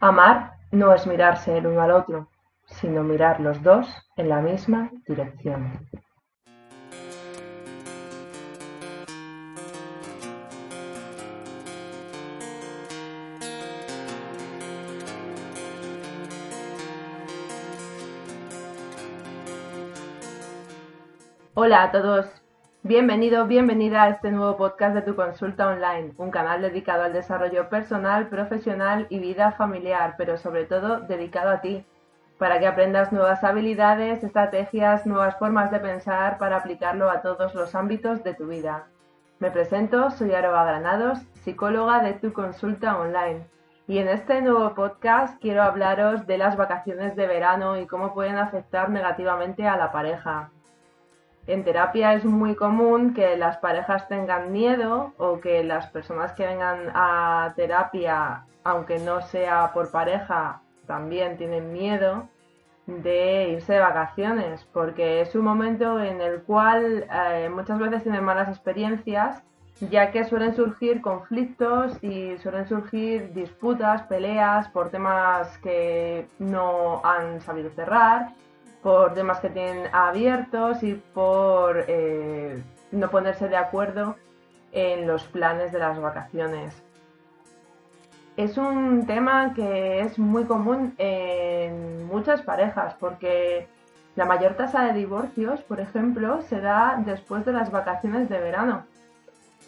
Amar no es mirarse el uno al otro, sino mirar los dos en la misma dirección. Hola a todos, bienvenido, bienvenida a este nuevo podcast de tu consulta online, un canal dedicado al desarrollo personal, profesional y vida familiar, pero sobre todo dedicado a ti, para que aprendas nuevas habilidades, estrategias, nuevas formas de pensar para aplicarlo a todos los ámbitos de tu vida. Me presento, soy Aroa Granados, psicóloga de tu consulta online. Y en este nuevo podcast quiero hablaros de las vacaciones de verano y cómo pueden afectar negativamente a la pareja. En terapia es muy común que las parejas tengan miedo o que las personas que vengan a terapia, aunque no sea por pareja, también tienen miedo de irse de vacaciones, porque es un momento en el cual eh, muchas veces tienen malas experiencias, ya que suelen surgir conflictos y suelen surgir disputas, peleas por temas que no han sabido cerrar por temas que tienen abiertos y por eh, no ponerse de acuerdo en los planes de las vacaciones. Es un tema que es muy común en muchas parejas porque la mayor tasa de divorcios, por ejemplo, se da después de las vacaciones de verano.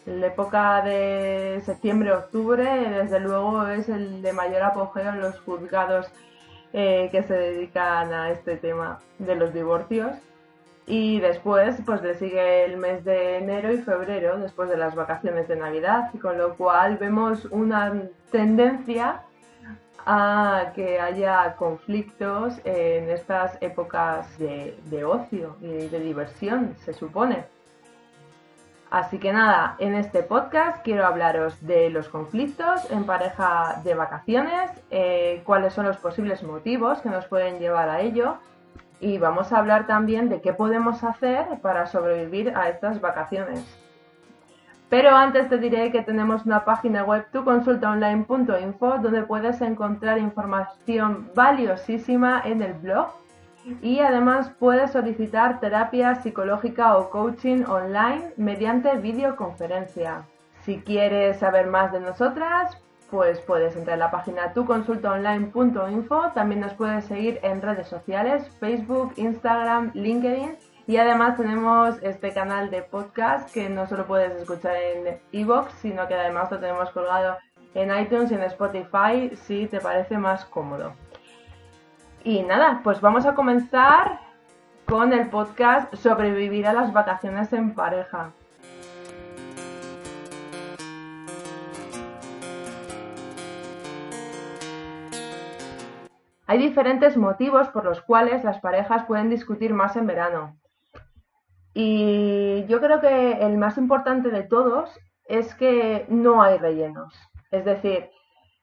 La época de septiembre-octubre, desde luego, es el de mayor apogeo en los juzgados eh, que se dedican a este tema de los divorcios. Y después, pues le sigue el mes de enero y febrero, después de las vacaciones de Navidad, con lo cual vemos una tendencia a que haya conflictos en estas épocas de ocio y de diversión, se supone. Así que nada, en este podcast quiero hablaros de los conflictos en pareja de vacaciones, eh, cuáles son los posibles motivos que nos pueden llevar a ello y vamos a hablar también de qué podemos hacer para sobrevivir a estas vacaciones. Pero antes te diré que tenemos una página web tuconsultaonline.info donde puedes encontrar información valiosísima en el blog y además puedes solicitar terapia psicológica o coaching online mediante videoconferencia. Si quieres saber más de nosotras, pues puedes entrar en la página tuconsultaonline.info. También nos puedes seguir en redes sociales, Facebook, Instagram, LinkedIn. Y además tenemos este canal de podcast que no solo puedes escuchar en iVoox, sino que además lo tenemos colgado en iTunes y en Spotify si te parece más cómodo. Y nada, pues vamos a comenzar con el podcast Sobrevivir a las vacaciones en pareja. Hay diferentes motivos por los cuales las parejas pueden discutir más en verano. Y yo creo que el más importante de todos es que no hay rellenos. Es decir,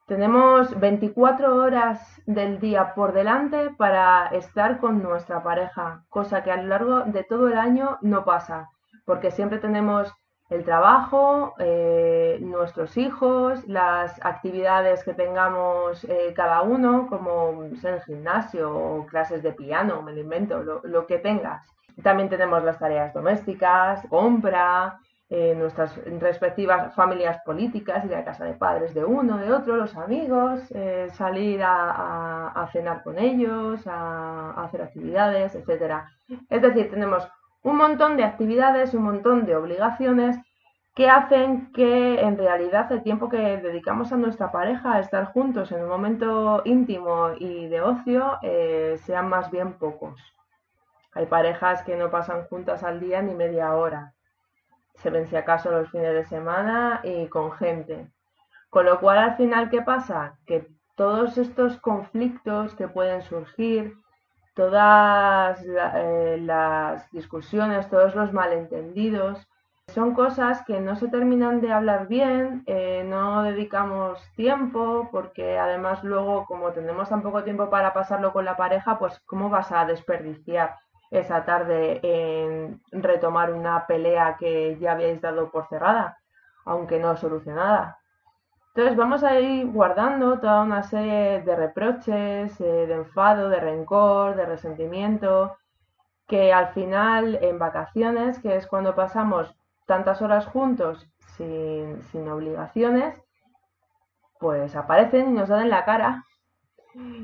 tenemos 24 horas del día por delante para estar con nuestra pareja, cosa que a lo largo de todo el año no pasa, porque siempre tenemos el trabajo, eh, nuestros hijos, las actividades que tengamos eh, cada uno, como ser el gimnasio o clases de piano, me lo invento, lo que tengas. También tenemos las tareas domésticas, compra, eh, nuestras respectivas familias políticas, ir a casa de padres de uno, de otro, los amigos, eh, salir a, cenar con ellos, a, hacer actividades, etcétera. Es decir, tenemos un montón de actividades, un montón de obligaciones que hacen que en realidad el tiempo que dedicamos a nuestra pareja a estar juntos en un momento íntimo y de ocio eh, sean más bien pocos. Hay parejas que no pasan juntas al día ni media hora se ven si acaso los fines de semana y con gente. Con lo cual, al final, ¿qué pasa? Que todos estos conflictos que pueden surgir, todas eh, las discusiones, todos los malentendidos, son cosas que no se terminan de hablar bien, eh, no dedicamos tiempo, porque además luego, como tenemos tan poco tiempo para pasarlo con la pareja, pues ¿cómo vas a desperdiciar esa tarde en retomar una pelea que ya habíais dado por cerrada, aunque no solucionada? Entonces vamos a ir guardando toda una serie de reproches, eh, de enfado, de rencor, de resentimiento, que al final en vacaciones, que es cuando pasamos tantas horas juntos sin, sin obligaciones, pues aparecen y nos dan en la cara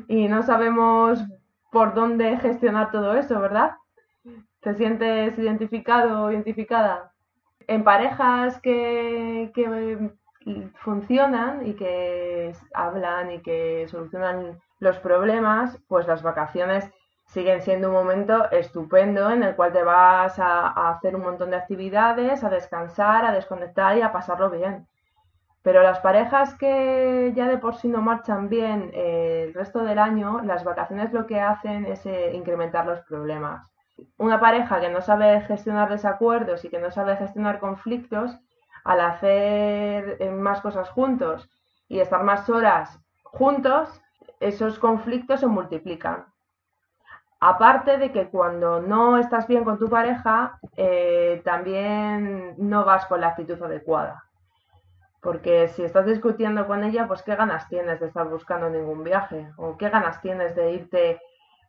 y no sabemos por dónde gestionar todo eso, ¿verdad? ¿Te sientes identificado o identificada? En parejas que, funcionan y que hablan y que solucionan los problemas, pues las vacaciones siguen siendo un momento estupendo en el cual te vas a, hacer un montón de actividades, a descansar, a desconectar y a pasarlo bien. Pero las parejas que ya de por sí no marchan bien eh, el resto del año, las vacaciones lo que hacen es eh, incrementar los problemas. Una pareja que no sabe gestionar desacuerdos y que no sabe gestionar conflictos, al hacer eh, más cosas juntos y estar más horas juntos, esos conflictos se multiplican. Aparte de que cuando no estás bien con tu pareja, eh, también no vas con la actitud adecuada. Porque si estás discutiendo con ella, pues qué ganas tienes de estar buscando ningún viaje o qué ganas tienes de irte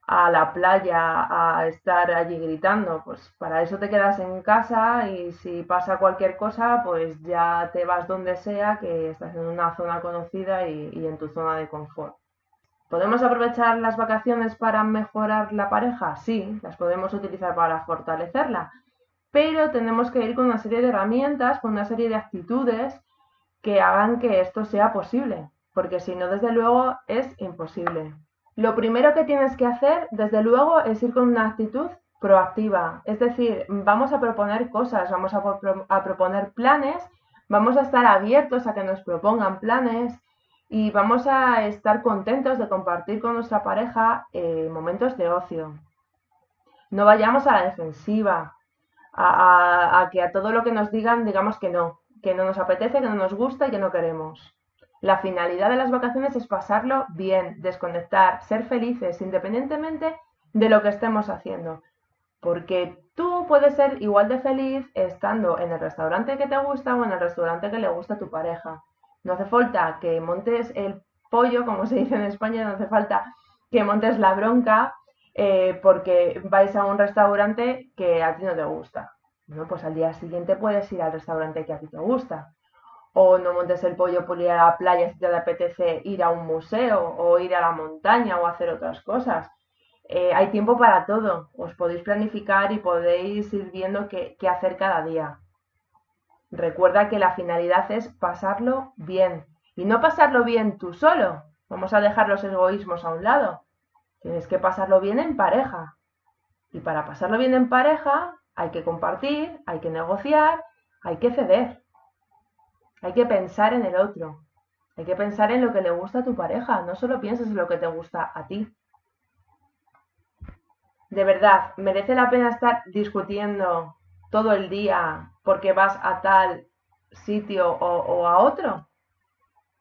a la playa a estar allí gritando. Pues para eso te quedas en casa y si pasa cualquier cosa, pues ya te vas donde sea, que estás en una zona conocida y en tu zona de confort. ¿Podemos aprovechar las vacaciones para mejorar la pareja? Sí, las podemos utilizar para fortalecerla, pero tenemos que ir con una serie de herramientas, con una serie de actitudes que hagan que esto sea posible, porque si no, desde luego, es imposible. Lo primero que tienes que hacer, desde luego, es ir con una actitud proactiva, es decir, vamos a proponer cosas, vamos a, a proponer planes, vamos a estar abiertos a que nos propongan planes, y vamos a estar contentos de compartir con nuestra pareja eh, momentos de ocio. No vayamos a la defensiva, a, que a todo lo que nos digan digamos que no, que no nos apetece, que no nos gusta y que no queremos. La finalidad de las vacaciones es pasarlo bien, desconectar, ser felices, independientemente de lo que estemos haciendo. Porque tú puedes ser igual de feliz estando en el restaurante que te gusta o en el restaurante que le gusta a tu pareja. No hace falta que montes el pollo, como se dice en España, no hace falta que montes la bronca eh, porque vais a un restaurante que a ti no te gusta. No, pues al día siguiente puedes ir al restaurante que a ti te gusta. O no montes el pollo por ir a la playa si te apetece ir a un museo o ir a la montaña o hacer otras cosas. Eh, hay tiempo para todo. Os podéis planificar y podéis ir viendo qué hacer cada día. Recuerda que la finalidad es pasarlo bien. Y no pasarlo bien tú solo. Vamos a dejar los egoísmos a un lado. Tienes que pasarlo bien en pareja. Y para pasarlo bien en pareja hay que compartir, hay que negociar, hay que ceder. Hay que pensar en el otro. Hay que pensar en lo que le gusta a tu pareja. No solo pienses en lo que te gusta a ti. De verdad, merece la pena estar discutiendo todo el día porque vas a tal sitio o, a otro?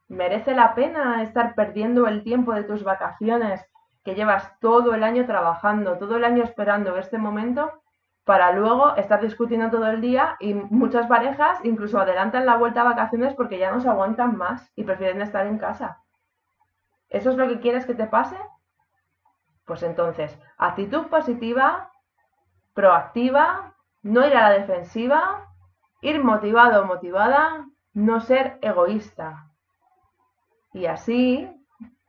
¿Merece la pena estar perdiendo el tiempo de tus vacaciones que llevas todo el año trabajando, todo el año esperando este momento para luego estar discutiendo todo el día y muchas parejas incluso adelantan la vuelta a vacaciones porque ya no se aguantan más y prefieren estar en casa. ¿Eso es lo que quieres que te pase? Pues entonces, actitud positiva, proactiva, no ir a la defensiva, ir motivado o motivada, no ser egoísta. Y así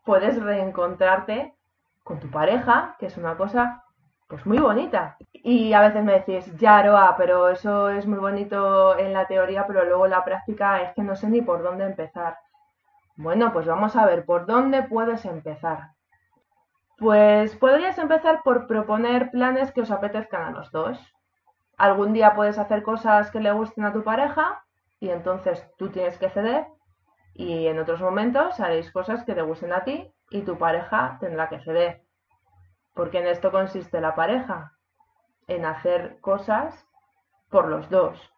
puedes reencontrarte con tu pareja, que es una cosa pues muy bonita. Y a veces me decís, ya Aroa, pero eso es muy bonito en la teoría, pero luego la práctica es que no sé ni por dónde empezar. Bueno, pues vamos a ver, ¿por dónde puedes empezar? Pues podrías empezar por proponer planes que os apetezcan a los dos. Algún día puedes hacer cosas que le gusten a tu pareja y entonces tú tienes que ceder. Y en otros momentos haréis cosas que te gusten a ti y tu pareja tendrá que ceder. Porque en esto consiste la pareja, en hacer cosas por los dos.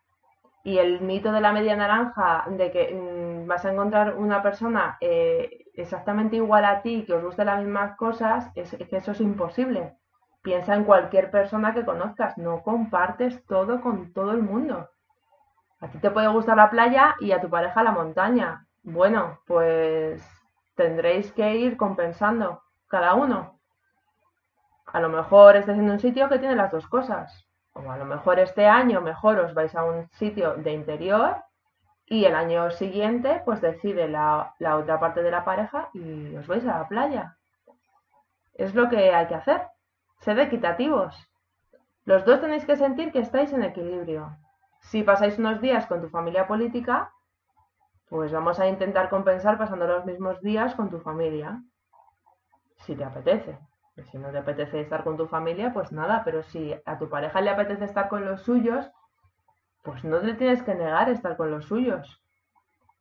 Y el mito de la media naranja, de que mm, vas a encontrar una persona eh, exactamente igual a ti, que os guste las mismas cosas, es, que eso es imposible. Piensa en cualquier persona que conozcas, no compartes todo con todo el mundo. A ti te puede gustar la playa y a tu pareja la montaña. Bueno, pues tendréis que ir compensando cada uno. A lo mejor estés en un sitio que tiene las dos cosas. O a lo mejor este año mejor os vais a un sitio de interior y el año siguiente pues decide la, la otra parte de la pareja y os vais a la playa. Es lo que hay que hacer. Sed equitativos. Los dos tenéis que sentir que estáis en equilibrio. Si pasáis unos días con tu familia política, pues vamos a intentar compensar pasando los mismos días con tu familia, si te apetece. Si no te apetece estar con tu familia, pues nada, pero si a tu pareja le apetece estar con los suyos, pues no te tienes que negar estar con los suyos.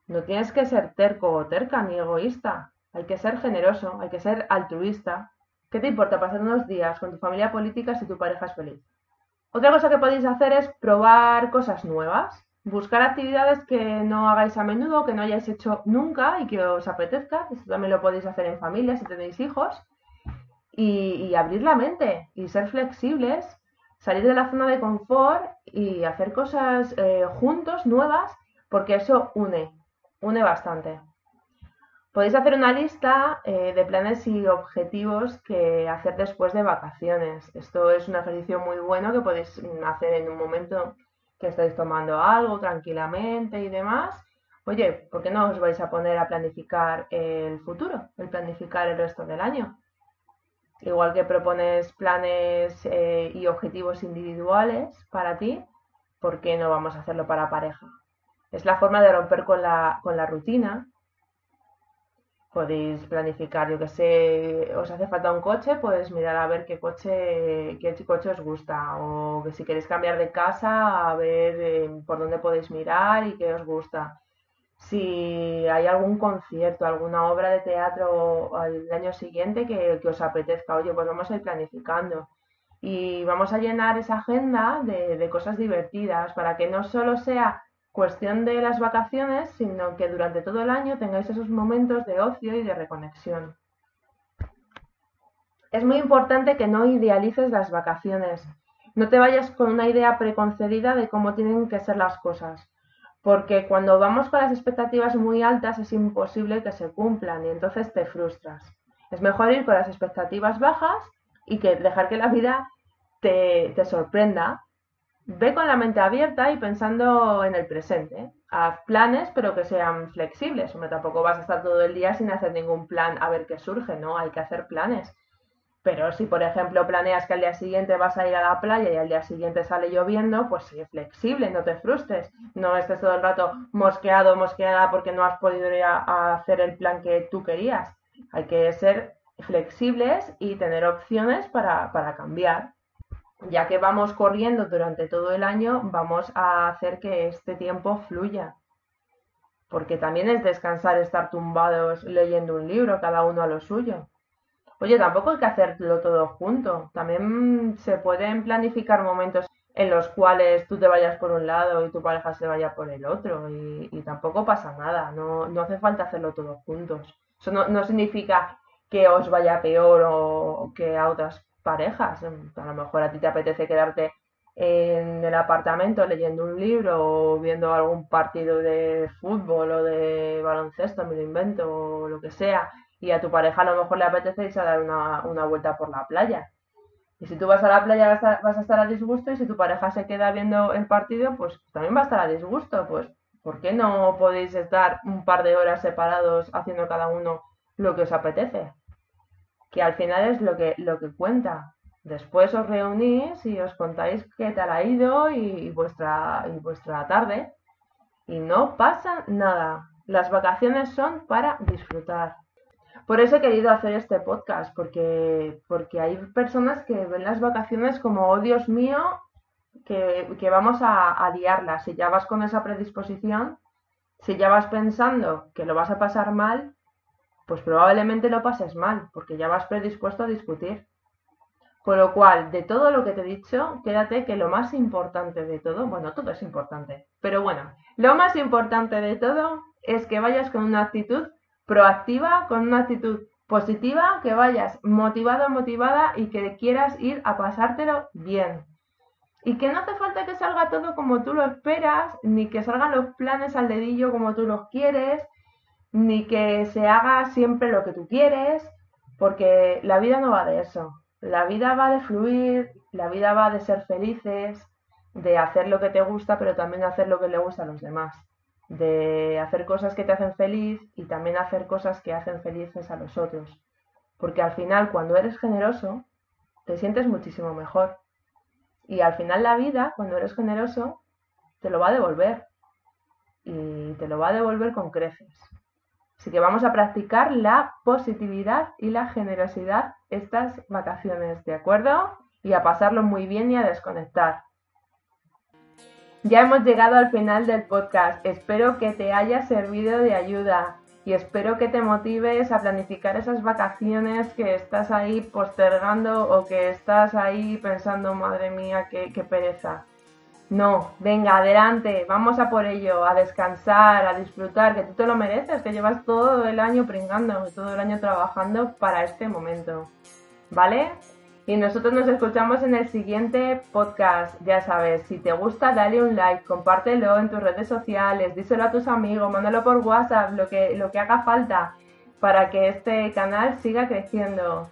No tienes que ser terco o terca ni egoísta. Hay que ser generoso, hay que ser altruista. ¿Qué te importa pasar unos días con tu familia política si tu pareja es feliz? Otra cosa que podéis hacer es probar cosas nuevas. Buscar actividades que no hagáis a menudo, que no hayáis hecho nunca y que os apetezca. Esto también lo podéis hacer en familia si tenéis hijos. Y, abrir la mente y ser flexibles, salir de la zona de confort y hacer cosas eh, juntos, nuevas, porque eso une, une bastante. Podéis hacer una lista eh, de planes y objetivos que hacer después de vacaciones. Esto es un ejercicio muy bueno que podéis hacer en un momento que estáis tomando algo tranquilamente y demás, oye, ¿por qué no os vais a poner a planificar el futuro, el planificar el resto del año? Igual que propones planes eh, y objetivos individuales para ti, ¿por qué no vamos a hacerlo para pareja? Es la forma de romper con la, con la rutina podéis planificar, yo que sé, os hace falta un coche, pues mirar a ver qué coche, qué coche os gusta, o que si queréis cambiar de casa, a ver eh, por dónde podéis mirar y qué os gusta. Si hay algún concierto, alguna obra de teatro al año siguiente que, os apetezca, oye, pues vamos a ir planificando. Y vamos a llenar esa agenda de, de cosas divertidas para que no solo sea cuestión de las vacaciones, sino que durante todo el año tengáis esos momentos de ocio y de reconexión. Es muy importante que no idealices las vacaciones. No te vayas con una idea preconcebida de cómo tienen que ser las cosas, porque cuando vamos con las expectativas muy altas es imposible que se cumplan y entonces te frustras. Es mejor ir con las expectativas bajas y que dejar que la vida te, te sorprenda Ve con la mente abierta y pensando en el presente. Haz planes, pero que sean flexibles. Hombre, tampoco vas a estar todo el día sin hacer ningún plan a ver qué surge, ¿no? Hay que hacer planes. Pero si, por ejemplo, planeas que al día siguiente vas a ir a la playa y al día siguiente sale lloviendo, pues sí, flexible, no te frustres. No estés todo el rato mosqueado, mosqueada porque no has podido ir a hacer el plan que tú querías. Hay que ser flexibles y tener opciones para, para cambiar ya que vamos corriendo durante todo el año, vamos a hacer que este tiempo fluya. Porque también es descansar, estar tumbados leyendo un libro, cada uno a lo suyo. Oye, tampoco hay que hacerlo todo junto. También se pueden planificar momentos en los cuales tú te vayas por un lado y tu pareja se vaya por el otro. Y, tampoco pasa nada. No, no, hace falta hacerlo todos juntos. Eso no, no significa que os vaya peor o que a otras parejas. A lo mejor a ti te apetece quedarte en el apartamento leyendo un libro o viendo algún partido de fútbol o de baloncesto, me lo invento, o lo que sea, y a tu pareja a lo mejor le apetece a dar una, vuelta por la playa. Y si tú vas a la playa vas a, estar a disgusto y si tu pareja se queda viendo el partido, pues también va a estar a disgusto. Pues, ¿por qué no podéis estar un par de horas separados haciendo cada uno lo que os apetece? que al final es lo que, lo que cuenta. Después os reunís y os contáis qué tal ha ido y, vuestra, y vuestra tarde. Y no pasa nada. Las vacaciones son para disfrutar. Por eso he querido hacer este podcast, porque, porque hay personas que ven las vacaciones como, oh Dios mío, que, vamos a, a. Si ya vas con esa predisposición, Si ya vas pensando que lo vas a pasar mal, pues probablemente lo pases mal, porque ya vas predispuesto a discutir. Con lo cual, de todo lo que te he dicho, quédate que lo más importante de todo, bueno, todo es importante, pero bueno, lo más importante de todo es que vayas con una actitud proactiva, con una actitud positiva, que vayas motivado, motivada y que quieras ir a pasártelo bien. Y que no hace falta que salga todo como tú lo esperas, ni que salgan los planes al dedillo como tú los quieres, ni que se haga siempre lo que tú quieres, porque la vida no va de eso. La vida va de fluir, la vida va de ser felices, de hacer lo que te gusta, pero también hacer lo que le gusta a los demás. De hacer cosas que te hacen feliz y también hacer cosas que hacen felices a los otros. Porque al final, cuando eres generoso, te sientes muchísimo mejor. Y al final la vida, cuando eres generoso, te lo va a devolver. Y te lo va a devolver con creces. Así que vamos a practicar la positividad y la generosidad estas vacaciones, ¿de acuerdo? Y a pasarlo muy bien y a desconectar. Ya hemos llegado al final del podcast. Espero que te haya servido de ayuda y espero que te motives a planificar esas vacaciones que estás ahí postergando o que estás ahí pensando, madre mía, qué, pereza. No, venga, adelante, vamos a por ello, a descansar, a disfrutar, que tú te lo mereces, que llevas todo el año pringando, todo el año trabajando para este momento. ¿Vale? Y nosotros nos escuchamos en el siguiente podcast. Ya sabes, si te gusta, dale un like, compártelo en tus redes sociales, díselo a tus amigos, mándalo por WhatsApp, lo que, lo que haga falta para que este canal siga creciendo.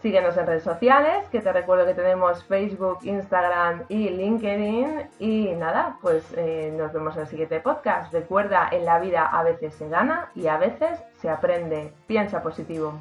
Síguenos en redes sociales, que te recuerdo que tenemos Facebook, Instagram y LinkedIn. Y nada, pues eh, nos vemos en el siguiente podcast. Recuerda, en la vida a veces se gana y a veces se aprende. Piensa positivo.